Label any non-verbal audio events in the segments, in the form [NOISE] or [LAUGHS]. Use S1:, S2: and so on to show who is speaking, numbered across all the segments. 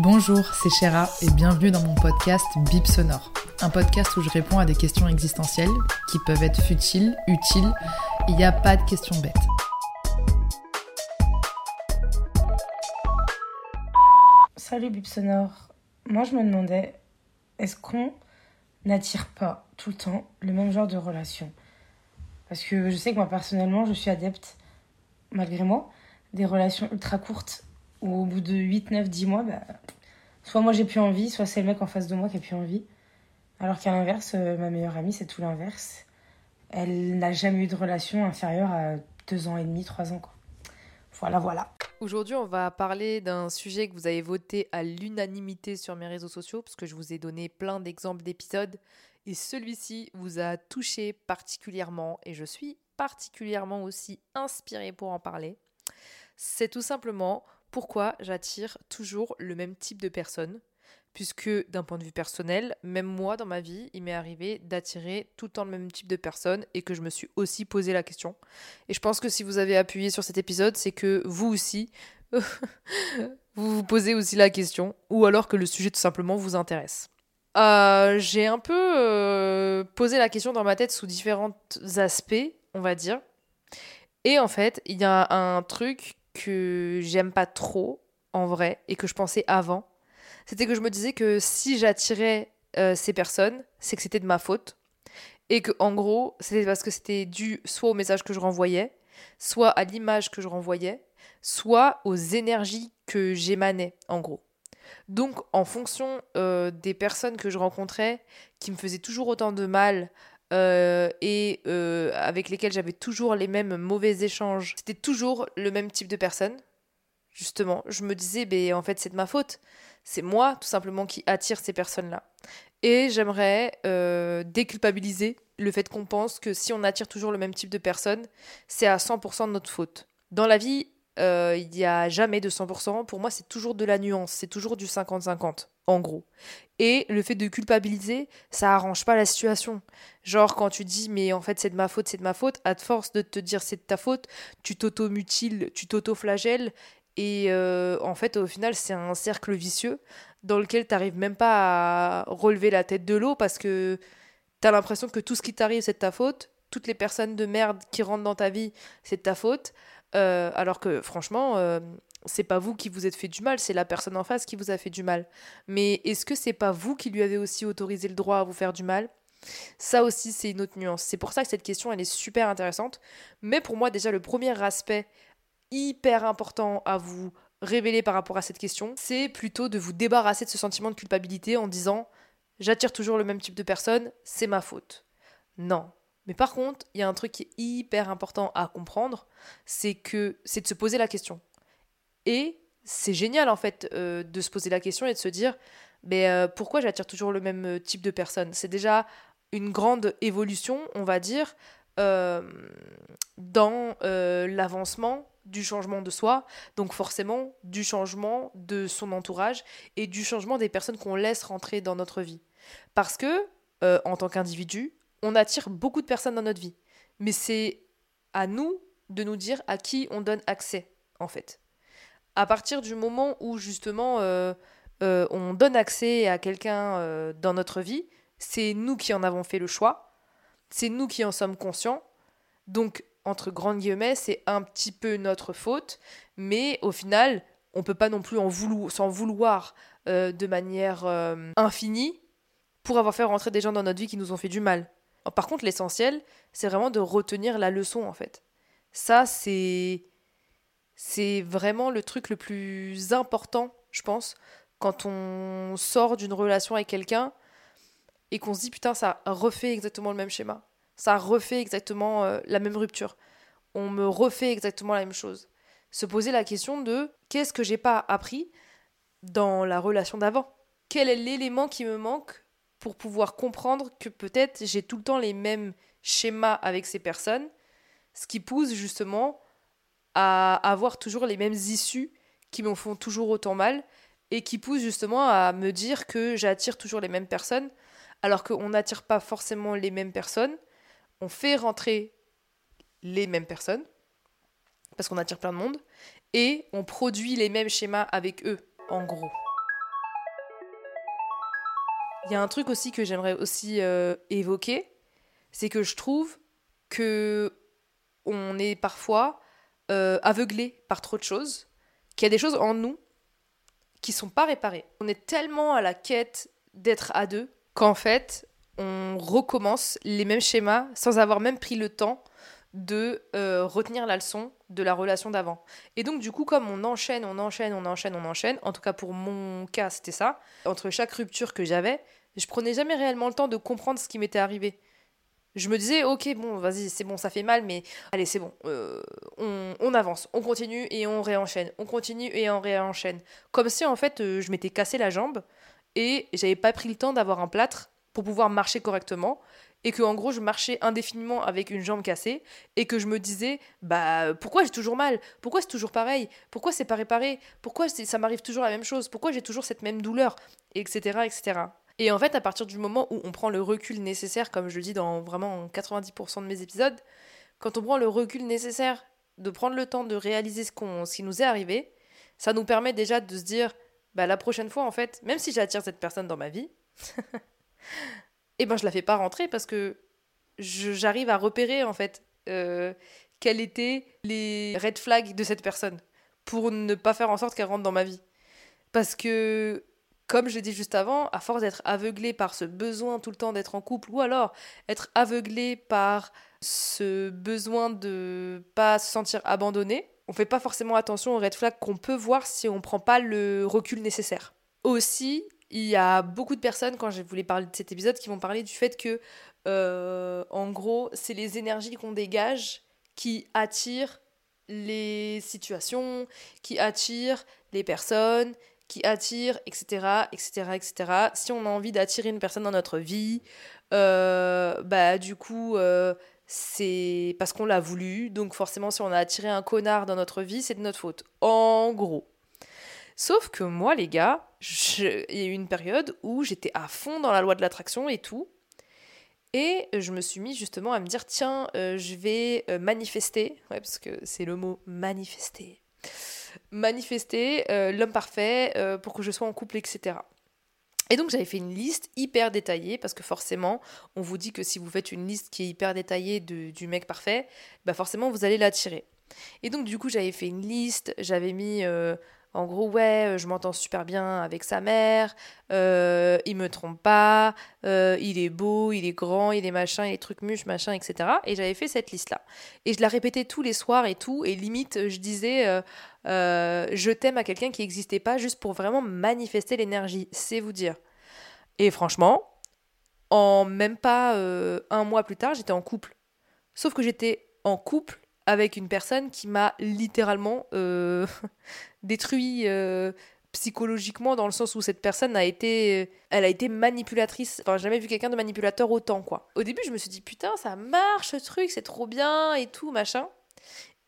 S1: Bonjour, c'est Chéra et bienvenue dans mon podcast Bip Sonore. Un podcast où je réponds à des questions existentielles qui peuvent être futiles, utiles. Il n'y a pas de questions bêtes.
S2: Salut Bip Sonore. Moi je me demandais, est-ce qu'on n'attire pas tout le temps le même genre de relation? Parce que je sais que moi personnellement je suis adepte, malgré moi, des relations ultra courtes au bout de 8, 9, 10 mois, bah, soit moi j'ai plus envie, soit c'est le mec en face de moi qui a plus envie. Alors qu'à l'inverse, euh, ma meilleure amie c'est tout l'inverse. Elle n'a jamais eu de relation inférieure à 2 ans et demi, 3 ans. Quoi. Voilà, voilà.
S3: Aujourd'hui, on va parler d'un sujet que vous avez voté à l'unanimité sur mes réseaux sociaux, parce que je vous ai donné plein d'exemples d'épisodes, et celui-ci vous a touché particulièrement, et je suis particulièrement aussi inspirée pour en parler. C'est tout simplement pourquoi j'attire toujours le même type de personne, puisque d'un point de vue personnel, même moi dans ma vie, il m'est arrivé d'attirer tout le temps le même type de personne et que je me suis aussi posé la question. Et je pense que si vous avez appuyé sur cet épisode, c'est que vous aussi, [LAUGHS] vous vous posez aussi la question, ou alors que le sujet tout simplement vous intéresse. Euh, j'ai un peu euh, posé la question dans ma tête sous différents aspects, on va dire. Et en fait, il y a un truc que j'aime pas trop, en vrai, et que je pensais avant c'était que je me disais que si j'attirais euh, ces personnes, c'est que c'était de ma faute. Et que, en gros, c'était parce que c'était dû soit au message que je renvoyais, soit à l'image que je renvoyais, soit aux énergies que j'émanais, en gros. Donc, en fonction euh, des personnes que je rencontrais, qui me faisaient toujours autant de mal, euh, et avec lesquelles j'avais toujours les mêmes mauvais échanges, c'était toujours le même type de personne. Justement, je me disais, ben, en fait, c'est de ma faute c'est moi tout simplement qui attire ces personnes-là. Et j'aimerais euh, déculpabiliser le fait qu'on pense que si on attire toujours le même type de personnes, c'est à 100% de notre faute. Dans la vie, euh, il n'y a jamais de 100%. Pour moi, c'est toujours de la nuance, c'est toujours du 50-50, en gros. Et le fait de culpabiliser, ça arrange pas la situation. Genre, quand tu dis, mais en fait, c'est de ma faute, c'est de ma faute, à force de te dire c'est de ta faute, tu t'auto-mutiles, tu t'auto-flagelles, et euh, en fait, au final, c'est un cercle vicieux dans lequel tu n'arrives même pas à relever la tête de l'eau parce que tu as l'impression que tout ce qui t'arrive, c'est de ta faute. Toutes les personnes de merde qui rentrent dans ta vie, c'est de ta faute. Euh, alors que franchement, euh, c'est pas vous qui vous êtes fait du mal, c'est la personne en face qui vous a fait du mal. Mais est-ce que c'est pas vous qui lui avez aussi autorisé le droit à vous faire du mal? Ça aussi, c'est une autre nuance. C'est pour ça que cette question, elle est super intéressante. Mais pour moi, déjà, le premier aspect hyper important à vous révéler par rapport à cette question, c'est plutôt de vous débarrasser de ce sentiment de culpabilité en disant j'attire toujours le même type de personne, c'est ma faute. Non. Mais par contre, il y a un truc qui est hyper important à comprendre, c'est que c'est de se poser la question. Et c'est génial en fait euh, de se poser la question et de se dire mais euh, pourquoi j'attire toujours le même euh, type de personne C'est déjà une grande évolution, on va dire, dans l'avancement du changement de soi, donc forcément du changement de son entourage et du changement des personnes qu'on laisse rentrer dans notre vie. Parce que, euh, en tant qu'individu, on attire beaucoup de personnes dans notre vie. Mais c'est à nous de nous dire à qui on donne accès, en fait. À partir du moment où, justement, euh, euh, on donne accès à quelqu'un dans notre vie, c'est nous qui en avons fait le choix, c'est nous qui en sommes conscients. Donc, entre grandes guillemets, c'est un petit peu notre faute, mais au final, on peut pas non plus en s'en vouloir euh, de manière euh, infinie pour avoir fait rentrer des gens dans notre vie qui nous ont fait du mal. Par contre, l'essentiel, c'est vraiment de retenir la leçon en fait. Ça, c'est c'est vraiment le truc le plus important, je pense, quand on sort d'une relation avec quelqu'un et qu'on se dit putain, ça refait exactement le même schéma ça refait exactement euh, la même rupture. On me refait exactement la même chose. Se poser la question de qu'est-ce que j'ai pas appris dans la relation d'avant? Quel est l'élément qui me manque pour pouvoir comprendre que peut-être j'ai tout le temps les mêmes schémas avec ces personnes, ce qui pousse justement à avoir toujours les mêmes issues qui me font toujours autant mal et qui pousse justement à me dire que j'attire toujours les mêmes personnes alors qu'on n'attire pas forcément les mêmes personnes. On fait rentrer les mêmes personnes parce qu'on attire plein de monde et on produit les mêmes schémas avec eux en gros. Il y a un truc aussi que j'aimerais aussi euh, évoquer, c'est que je trouve que on est parfois euh, aveuglé par trop de choses, qu'il y a des choses en nous qui sont pas réparées. On est tellement à la quête d'être à deux qu'en fait, on recommence les mêmes schémas sans avoir même pris le temps de euh, retenir la leçon de la relation d'avant. Et donc du coup, comme on enchaîne, on enchaîne, on enchaîne, on enchaîne, en tout cas pour mon cas, c'était ça, entre chaque rupture que j'avais, je prenais jamais réellement le temps de comprendre ce qui m'était arrivé. Je me disais, ok, bon, vas-y, c'est bon, ça fait mal, mais allez, c'est bon, euh, on, avance, on continue et on réenchaîne, on continue et on réenchaîne. Comme si en fait, euh, je m'étais cassé la jambe et j'avais pas pris le temps d'avoir un plâtre pour pouvoir marcher correctement et que en gros je marchais indéfiniment avec une jambe cassée et que je me disais bah pourquoi j'ai toujours mal? Pourquoi c'est toujours pareil? Pourquoi c'est pas réparé? Pourquoi ça m'arrive toujours la même chose? Pourquoi j'ai toujours cette même douleur? Etc etc et en fait, à partir du moment où on prend le recul nécessaire, comme je le dis dans vraiment 90% de mes épisodes, quand on prend le recul nécessaire de prendre le temps de réaliser ce, qu'on, ce qui nous est arrivé, ça nous permet déjà de se dire, bah la prochaine fois, en fait, même si j'attire cette personne dans ma vie, [LAUGHS] eh ben je la fais pas rentrer parce que j'arrive à repérer, en fait, euh, quels étaient les red flags de cette personne pour ne pas faire en sorte qu'elle rentre dans ma vie. Parce que comme je l'ai dit juste avant, à force d'être aveuglé par ce besoin tout le temps d'être en couple, ou alors être aveuglé par ce besoin de pas se sentir abandonné, on fait pas forcément attention aux red flags qu'on peut voir si on prend pas le recul nécessaire. Aussi, il y a beaucoup de personnes, quand je voulais parler de cet épisode, qui vont parler du fait que, euh, en gros, c'est les énergies qu'on dégage qui attirent les situations, qui attirent les personnes, qui attire, etc., etc., etc. Si on a envie d'attirer une personne dans notre vie, euh, bah du coup, euh, c'est parce qu'on l'a voulu. Donc forcément, si on a attiré un connard dans notre vie, c'est de notre faute. En gros. Sauf que moi, les gars, il y a eu une période où j'étais à fond dans la loi de l'attraction et tout. Et je me suis mis justement à me dire, tiens, euh, je vais manifester, ouais, parce que c'est le mot manifester manifester euh, l'homme parfait euh, pour que je sois en couple, etc. Et donc j'avais fait une liste hyper détaillée parce que forcément on vous dit que si vous faites une liste qui est hyper détaillée du mec parfait, bah forcément vous allez l'attirer. Et donc du coup j'avais fait une liste, j'avais mis euh, en gros, ouais, euh, je m'entends super bien avec sa mère, euh, il me trompe pas, euh, il est beau, il est grand, il est machin, il est truc muche, machin, etc. Et j'avais fait cette liste-là. Et je la répétais tous les soirs et tout, et limite, je disais, je t'aime à quelqu'un qui n'existait pas, juste pour vraiment manifester l'énergie, c'est vous dire. Et franchement, en même pas un mois plus tard, j'étais en couple. Sauf que j'étais en couple avec une personne qui m'a littéralement [LAUGHS] détruit euh, psychologiquement dans le sens où cette personne a été elle a été manipulatrice. Enfin j'ai jamais vu quelqu'un de manipulateur autant quoi. Au début je me suis dit putain ça marche ce truc c'est trop bien et tout machin.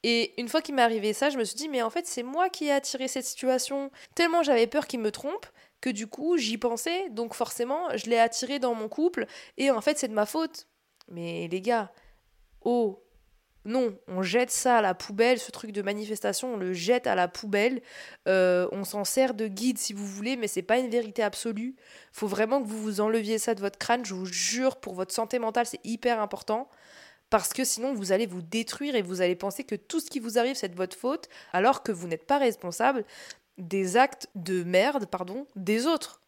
S3: Et une fois qu'il m'est arrivé ça je me suis dit mais en fait c'est moi qui ai attiré cette situation. Tellement j'avais peur qu'il me trompe que du coup j'y pensais. Donc forcément je l'ai attiré dans mon couple. Et en fait c'est de ma faute. Mais les gars oh non, on jette ça à la poubelle, ce truc de manifestation, on le jette à la poubelle. Euh, on s'en sert de guide si vous voulez, mais c'est pas une vérité absolue. Faut vraiment que vous vous enleviez ça de votre crâne. Je vous jure, pour votre santé mentale, c'est hyper important. Parce que sinon, vous allez vous détruire et vous allez penser que tout ce qui vous arrive, c'est de votre faute, alors que vous n'êtes pas responsable des actes de merde, pardon, des autres.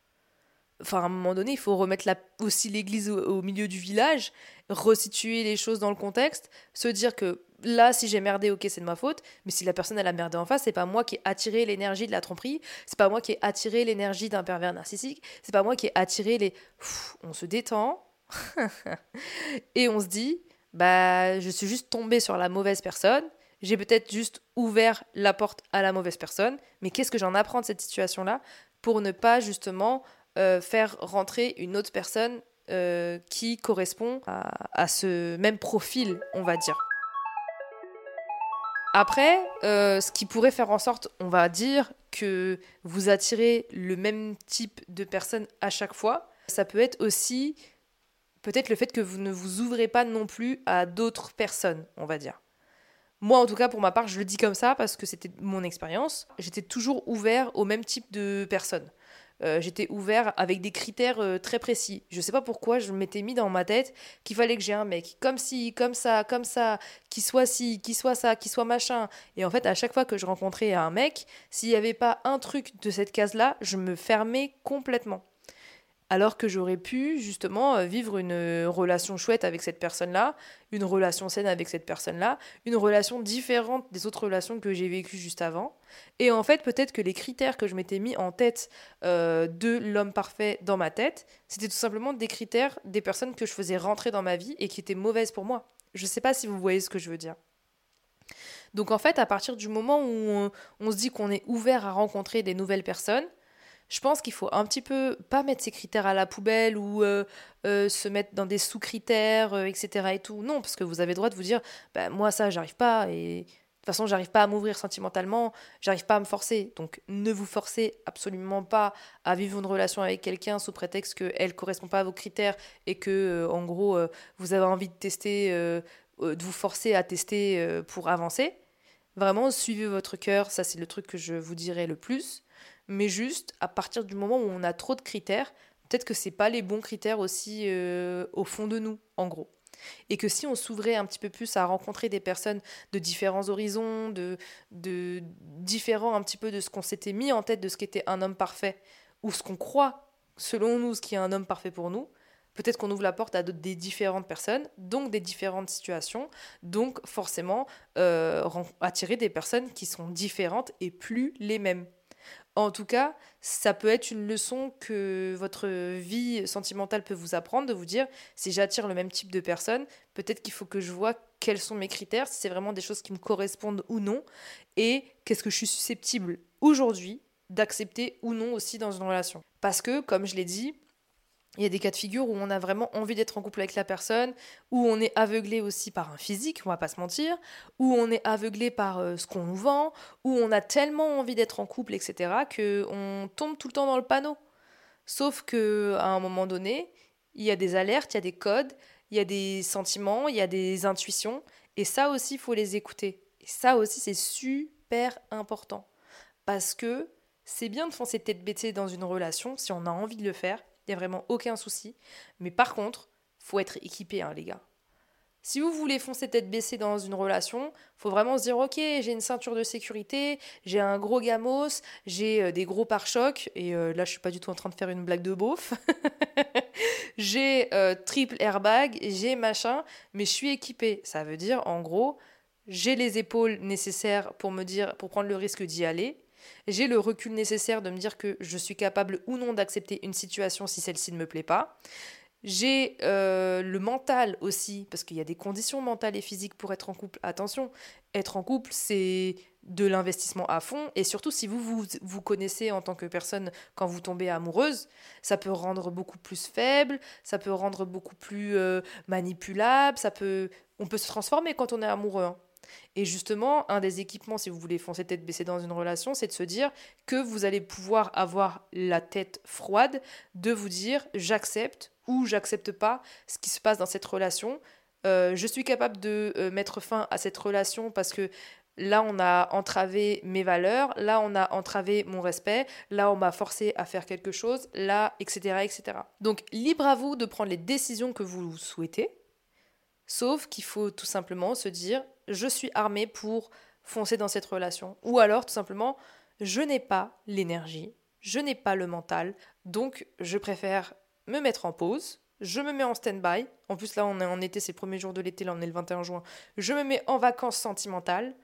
S3: Enfin, à un moment donné, il faut remettre aussi l'église au, milieu du village, resituer les choses dans le contexte, se dire que là, si j'ai merdé, ok, c'est de ma faute, mais si la personne elle a merdé en face, c'est pas moi qui ai attiré l'énergie de la tromperie, c'est pas moi qui ai attiré l'énergie d'un pervers narcissique, c'est pas moi qui ai attiré les. on se détend [LAUGHS] et on se dit, bah, je suis juste tombée sur la mauvaise personne. J'ai peut-être juste ouvert la porte à la mauvaise personne. Mais qu'est-ce que j'en apprends de cette situation-là pour ne pas justement euh, faire rentrer une autre personne euh, qui correspond à, ce même profil, on va dire. Après, euh, ce qui pourrait faire en sorte, on va dire, que vous attirez le même type de personne à chaque fois, ça peut être aussi peut-être le fait que vous ne vous ouvrez pas non plus à d'autres personnes, on va dire. Moi, en tout cas, pour ma part, je le dis comme ça parce que c'était mon expérience. J'étais toujours ouvert au même type de personnes. Euh, j'étais ouvert avec des critères euh, très précis. Je sais pas pourquoi je m'étais mis dans ma tête qu'il fallait que j'ai un mec comme ci, comme ça, comme ça, qui soit ci, qui soit ça, qui soit machin. Et en fait, à chaque fois que je rencontrais un mec, s'il n'y avait pas un truc de cette case-là, je me fermais complètement alors que j'aurais pu justement euh, vivre une euh, relation chouette avec cette personne-là, une relation saine avec cette personne-là, une relation différente des autres relations que j'ai vécues juste avant. Et en fait, peut-être que les critères que je m'étais mis en tête euh, de l'homme parfait dans ma tête, c'était tout simplement des critères des personnes que je faisais rentrer dans ma vie et qui étaient mauvaises pour moi. Je ne sais pas si vous voyez ce que je veux dire. Donc en fait, à partir du moment où on se dit qu'on est ouvert à rencontrer des nouvelles personnes, je pense qu'il faut un petit peu pas mettre ses critères à la poubelle ou euh, euh, se mettre dans des sous-critères, euh, etc. et tout. Non, parce que vous avez le droit de vous dire, bah, moi ça, j'arrive pas et de toute façon, j'arrive pas à m'ouvrir sentimentalement, j'arrive pas à me forcer. Donc, ne vous forcez absolument pas à vivre une relation avec quelqu'un sous prétexte qu'elle correspond pas à vos critères et que, en gros, vous avez envie de tester, de vous forcer à tester pour avancer. Vraiment, suivez votre cœur, ça c'est le truc que je vous dirais le plus mais juste à partir du moment où on a trop de critères, peut-être que c'est pas les bons critères aussi euh, au fond de nous, en gros. Et que si on s'ouvrait un petit peu plus à rencontrer des personnes de différents horizons, de, différents un petit peu de ce qu'on s'était mis en tête de ce qu'était un homme parfait, ou ce qu'on croit, selon nous, ce qui est un homme parfait pour nous, peut-être qu'on ouvre la porte à des différentes personnes, donc des différentes situations, donc forcément euh, attirer des personnes qui sont différentes et plus les mêmes. En tout cas, ça peut être une leçon que votre vie sentimentale peut vous apprendre, de vous dire, si j'attire le même type de personne, peut-être qu'il faut que je vois quels sont mes critères, si c'est vraiment des choses qui me correspondent ou non, et qu'est-ce que je suis susceptible aujourd'hui d'accepter ou non aussi dans une relation. Parce que, comme je l'ai dit, il y a des cas de figure où on a vraiment envie d'être en couple avec la personne, où on est aveuglé aussi par un physique, on va pas se mentir, où on est aveuglé par euh, ce qu'on nous vend, où on a tellement envie d'être en couple, etc., qu'on tombe tout le temps dans le panneau. Sauf que à un moment donné, il y a des alertes, il y a des codes, il y a des sentiments, il y a des intuitions, et ça aussi, il faut les écouter. Et ça aussi, c'est super important. Parce que c'est bien de foncer tête baissée dans une relation si on a envie de le faire, il n'y a vraiment aucun souci. Mais par contre, faut être équipé, hein, les gars. Si vous voulez foncer tête baissée dans une relation, faut vraiment se dire ok, j'ai une ceinture de sécurité, j'ai un gros gamos, j'ai euh, des gros pare-chocs et euh, là je suis pas du tout en train de faire une blague de beauf. [LAUGHS] j'ai euh, triple airbag, j'ai machin, mais je suis équipé. Ça veut dire en gros, j'ai les épaules nécessaires pour me dire pour prendre le risque d'y aller j'ai le recul nécessaire de me dire que je suis capable ou non d'accepter une situation si celle-ci ne me plaît pas. J'ai euh, le mental aussi, parce qu'il y a des conditions mentales et physiques pour être en couple. Attention, être en couple, c'est de l'investissement à fond. Et surtout, si vous, vous vous connaissez en tant que personne quand vous tombez amoureuse, ça peut rendre beaucoup plus faible, ça peut rendre beaucoup plus euh, manipulable, ça peut... on peut se transformer quand on est amoureux. Hein. Et justement, un des équipements, si vous voulez foncer tête baissée dans une relation, c'est de se dire que vous allez pouvoir avoir la tête froide, de vous dire j'accepte ou j'accepte pas ce qui se passe dans cette relation. Euh, je suis capable de euh, mettre fin à cette relation parce que là on a entravé mes valeurs, là on a entravé mon respect, là on m'a forcé à faire quelque chose, là, etc., etc. Donc libre à vous de prendre les décisions que vous souhaitez, sauf qu'il faut tout simplement se dire je suis armée pour foncer dans cette relation. Ou alors, tout simplement, je n'ai pas l'énergie, je n'ai pas le mental, donc je préfère me mettre en pause, je me mets en stand-by. En plus, là, on est en été, c'est le premier jour de l'été, là, on est le 21 juin. Je me mets en vacances sentimentales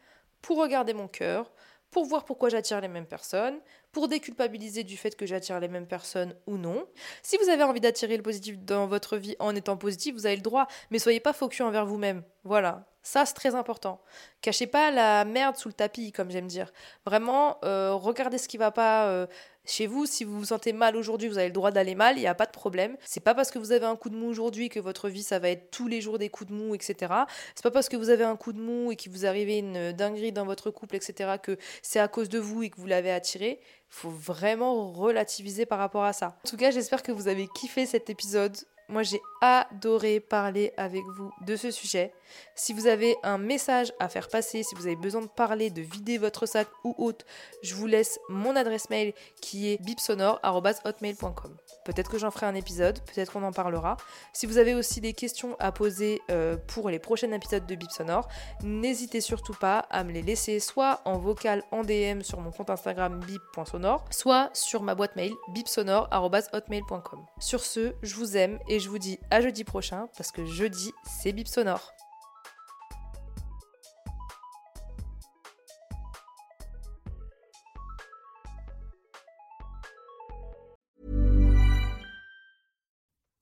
S3: pour regarder mon cœur, pour voir pourquoi j'attire les mêmes personnes, pour déculpabiliser du fait que j'attire les mêmes personnes ou non. Si vous avez envie d'attirer le positif dans votre vie en étant positif, vous avez le droit, mais soyez pas focus envers vous-même. Voilà, ça, c'est très important. Cachez pas la merde sous le tapis, comme j'aime dire. Vraiment, euh, regardez ce qui va pas euh, chez vous. Si vous vous sentez mal aujourd'hui, vous avez le droit d'aller mal, il n'y a pas de problème. C'est pas parce que vous avez un coup de mou aujourd'hui que votre vie, ça va être tous les jours des coups de mou, etc. C'est pas parce que vous avez un coup de mou et qu'il vous arrive une dinguerie dans votre couple, etc., que c'est à cause de vous et que vous l'avez attiré. Faut vraiment relativiser par rapport à ça. En tout cas, j'espère que vous avez kiffé cet épisode. Moi, j'ai adoré parler avec vous de ce sujet. Si vous avez un message à faire passer, si vous avez besoin de parler, de vider votre sac ou autre, je vous laisse mon adresse mail qui est bipsonore.hotmail.com. Peut-être que j'en ferai un épisode, peut-être qu'on en parlera. Si vous avez aussi des questions à poser euh, pour les prochains épisodes de Bipsonore, n'hésitez surtout pas à me les laisser soit en vocal en DM sur mon compte Instagram bip.sonore, soit sur ma boîte mail bipsonore.hotmail.com. Sur ce, je vous aime et je vous dis à jeudi prochain parce que jeudi, c'est Bip Sonore.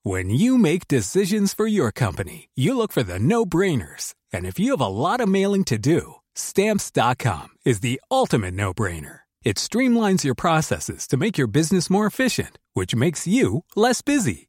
S4: When you make decisions for your company, you look for the no-brainers. And if you have a lot of mailing to do, stamps.com is the ultimate no-brainer. It streamlines your processes to make your business more efficient, which makes you less busy.